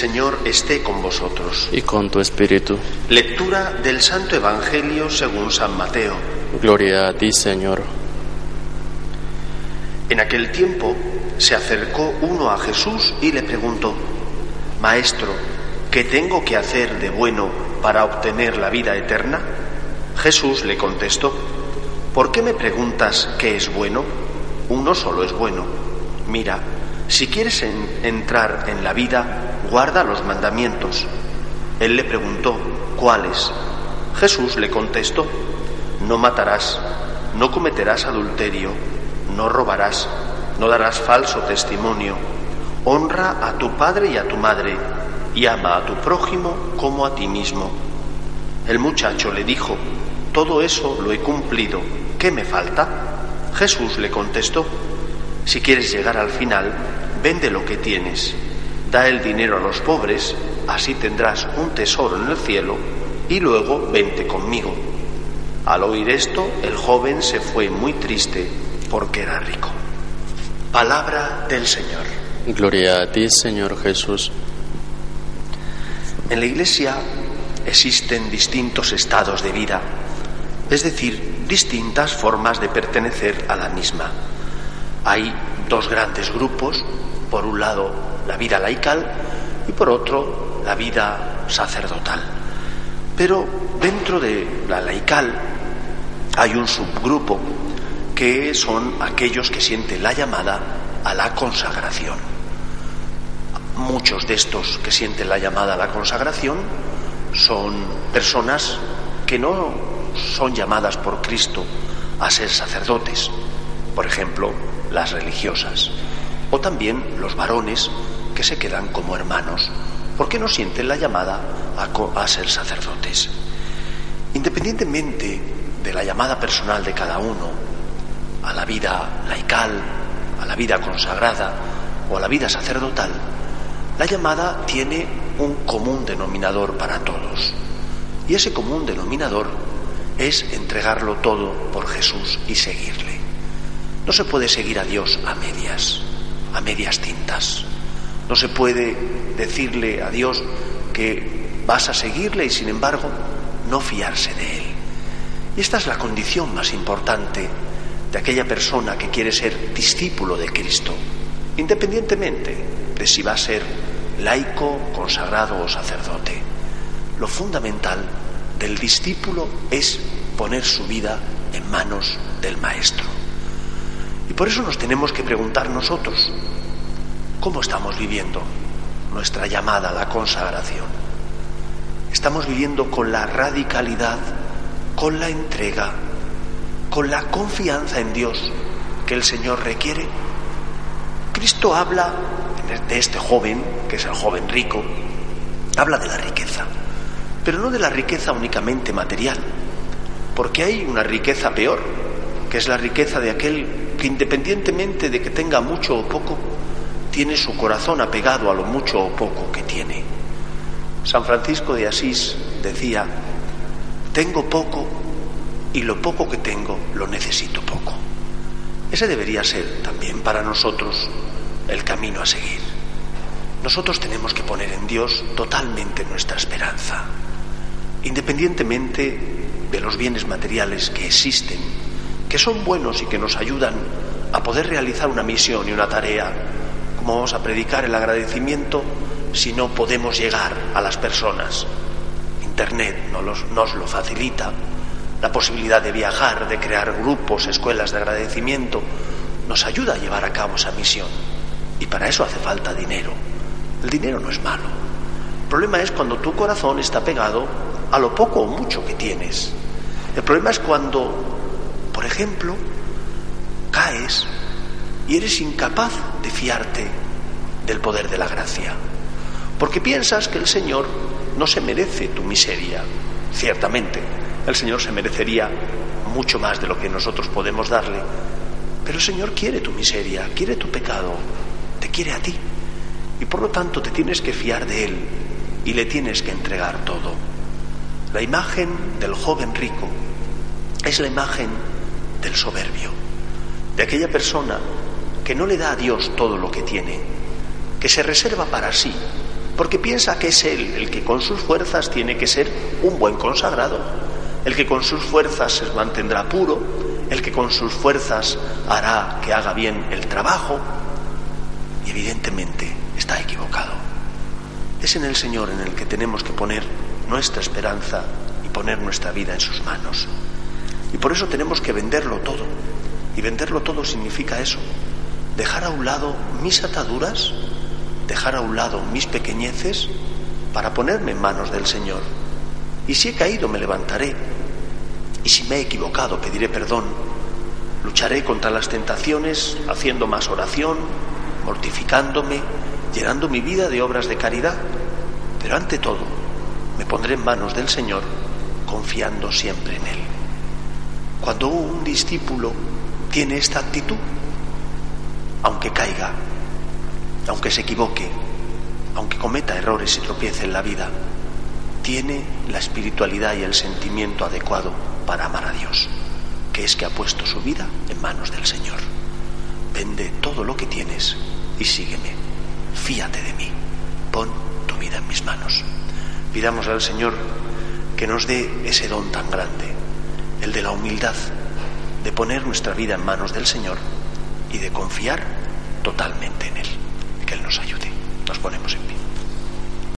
Señor esté con vosotros. y con tu espíritu. Lectura del Santo Evangelio según San Mateo. Gloria a ti, Señor. En aquel tiempo se acercó uno a Jesús y le preguntó, Maestro, ¿qué tengo que hacer de bueno para obtener la vida eterna? Jesús le contestó, ¿por qué me preguntas qué es bueno? Uno solo es bueno. Mira, si quieres en- entrar en la vida, guarda los mandamientos. Él le preguntó, ¿cuáles? Jesús le contestó, no matarás, no cometerás adulterio, no robarás, no darás falso testimonio, honra a tu padre y a tu madre, y ama a tu prójimo como a ti mismo. El muchacho le dijo, todo eso lo he cumplido, ¿qué me falta? Jesús le contestó, si quieres llegar al final, vende lo que tienes, da el dinero a los pobres, así tendrás un tesoro en el cielo, y luego vente conmigo. Al oír esto, el joven se fue muy triste porque era rico. Palabra del Señor. Gloria a ti, Señor Jesús. En la Iglesia existen distintos estados de vida, es decir, distintas formas de pertenecer a la misma. Hay dos grandes grupos, por un lado la vida laical y por otro la vida sacerdotal. Pero dentro de la laical hay un subgrupo que son aquellos que sienten la llamada a la consagración. Muchos de estos que sienten la llamada a la consagración son personas que no son llamadas por Cristo a ser sacerdotes, por ejemplo, las religiosas, o también los varones que se quedan como hermanos, porque no sienten la llamada a, a ser sacerdotes. Independientemente de la llamada personal de cada uno, a la vida laical, a la vida consagrada o a la vida sacerdotal, la llamada tiene un común denominador para todos. Y ese común denominador es entregarlo todo por Jesús y seguirle. No se puede seguir a Dios a medias, a medias tintas. No se puede decirle a Dios que vas a seguirle y sin embargo no fiarse de Él. Y esta es la condición más importante de aquella persona que quiere ser discípulo de Cristo, independientemente de si va a ser laico, consagrado o sacerdote. Lo fundamental del discípulo es poner su vida en manos del Maestro. Y por eso nos tenemos que preguntar nosotros, ¿cómo estamos viviendo nuestra llamada a la consagración? ¿Estamos viviendo con la radicalidad, con la entrega, con la confianza en Dios que el Señor requiere? Cristo habla de este joven, que es el joven rico, habla de la riqueza, pero no de la riqueza únicamente material, porque hay una riqueza peor, que es la riqueza de aquel que independientemente de que tenga mucho o poco, tiene su corazón apegado a lo mucho o poco que tiene. San Francisco de Asís decía, tengo poco y lo poco que tengo lo necesito poco. Ese debería ser también para nosotros el camino a seguir. Nosotros tenemos que poner en Dios totalmente nuestra esperanza, independientemente de los bienes materiales que existen, que son buenos y que nos ayudan a poder realizar una misión y una tarea, como vamos a predicar el agradecimiento si no podemos llegar a las personas. Internet nos, lo facilita, la posibilidad de viajar, de crear grupos, escuelas de agradecimiento, nos ayuda a llevar a cabo esa misión. Y para eso hace falta dinero. El dinero no es malo. El problema es cuando tu corazón está pegado a lo poco o mucho que tienes. El problema es cuando, por ejemplo, caes y eres incapaz fiarte del poder de la gracia. Porque piensas que el Señor no se merece tu miseria. Ciertamente, el Señor se merecería mucho más de lo que nosotros podemos darle. Pero el Señor quiere tu miseria, quiere tu pecado, te quiere a ti. Y por lo tanto te tienes que fiar de Él y le tienes que entregar todo. La imagen del joven rico es la imagen del soberbio, de aquella persona que no le da a Dios todo lo que tiene, que se reserva para sí porque piensa que es Él el que con sus fuerzas tiene que ser un buen consagrado, el que con sus fuerzas se mantendrá puro, el que con sus fuerzas hará que haga bien el trabajo, y evidentemente está equivocado. Es en el Señor en el que tenemos que poner nuestra esperanza y poner nuestra vida en sus manos. Y por eso tenemos que venderlo todo. Y venderlo todo significa eso, dejar a un lado mis ataduras, dejar a un lado mis pequeñeces para ponerme en manos del Señor. Y si he caído me levantaré. Y si me he equivocado pediré perdón. Lucharé contra las tentaciones haciendo más oración, mortificándome, llenando mi vida de obras de caridad. Pero ante todo, me pondré en manos del Señor confiando siempre en Él. Cuando un discípulo tiene esta actitud, aunque caiga, aunque se equivoque, aunque cometa errores y tropiece en la vida, tiene la espiritualidad y el sentimiento adecuado para amar a Dios, que es que ha puesto su vida en manos del Señor. Vende todo lo que tienes y sígueme. Fíate de mí. Pon tu vida en mis manos. Pidamos al Señor que nos dé ese don tan grande, el de la humildad, de poner nuestra vida en manos del Señor y de confiar totalmente en Él. Que Él nos ayude. Nos ponemos en pie.